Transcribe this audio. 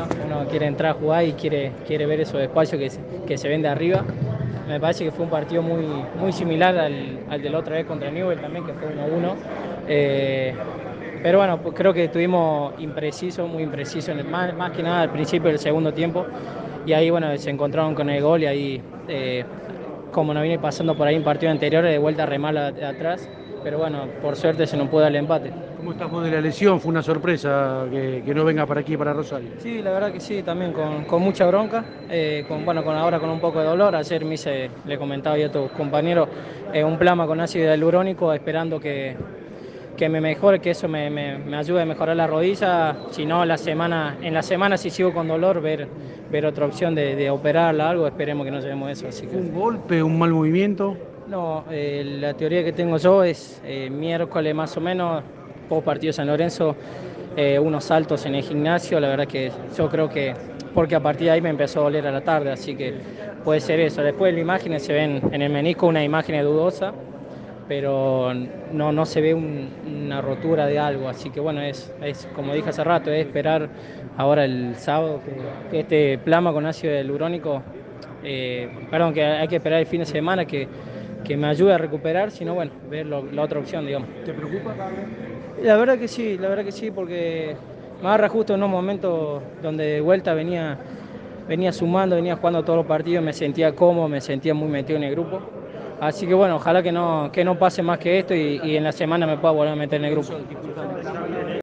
¿no? Uno quiere entrar a jugar y quiere, quiere ver esos espacios que, se- que se ven de arriba. Me parece que fue un partido muy, muy similar al, al de la otra vez contra Newell también, que fue 1-1. Eh, pero bueno, pues creo que estuvimos imprecisos, muy imprecisos, más, más que nada al principio del segundo tiempo. Y ahí, bueno, se encontraron con el gol y ahí, eh, como nos viene pasando por ahí en partidos anteriores, de vuelta remala atrás. Pero bueno, por suerte se nos pudo dar el empate. ¿Cómo estás vos de la lesión? Fue una sorpresa que, que no venga para aquí, para Rosario. Sí, la verdad que sí, también con, con mucha bronca, eh, con, bueno, con ahora con un poco de dolor. Ayer me hice, le comentaba yo a tus compañeros, eh, un plasma con ácido hialurónico esperando que, que me mejore, que eso me, me- me ayude a mejorar la rodilla. Si no, la semana, en la semana si sigo con dolor, ver, ver otra opción de, de operarla, algo, esperemos que no llevemos eso. Así que... ¿Un golpe, un mal movimiento? No, eh, la teoría que tengo yo es eh, miércoles más o menos, post partido San Lorenzo, eh, unos saltos en el gimnasio, la verdad que yo creo que, porque a partir de ahí me empezó a doler a la tarde, así que puede ser eso. Después las imágenes se ven en el menisco una imagen dudosa, pero no, no se ve un- una rotura de algo, así que bueno, es, es como dije hace rato, es esperar ahora el sábado que, este plasma con ácido hialurónico, perdón, que hay que esperar el fin de semana que, que me ayude a recuperar, sino bueno, ver lo- la otra opción, digamos. ¿Te preocupa? La verdad que sí, la verdad que sí, porque me agarra justo en un momento donde de vuelta venía, venía sumando, venía jugando todos los partidos, me sentía cómodo, me sentía muy metido en el grupo. Así que bueno, ojalá que no, que no pase más que esto y, y en la semana me pueda volver a meter en el grupo.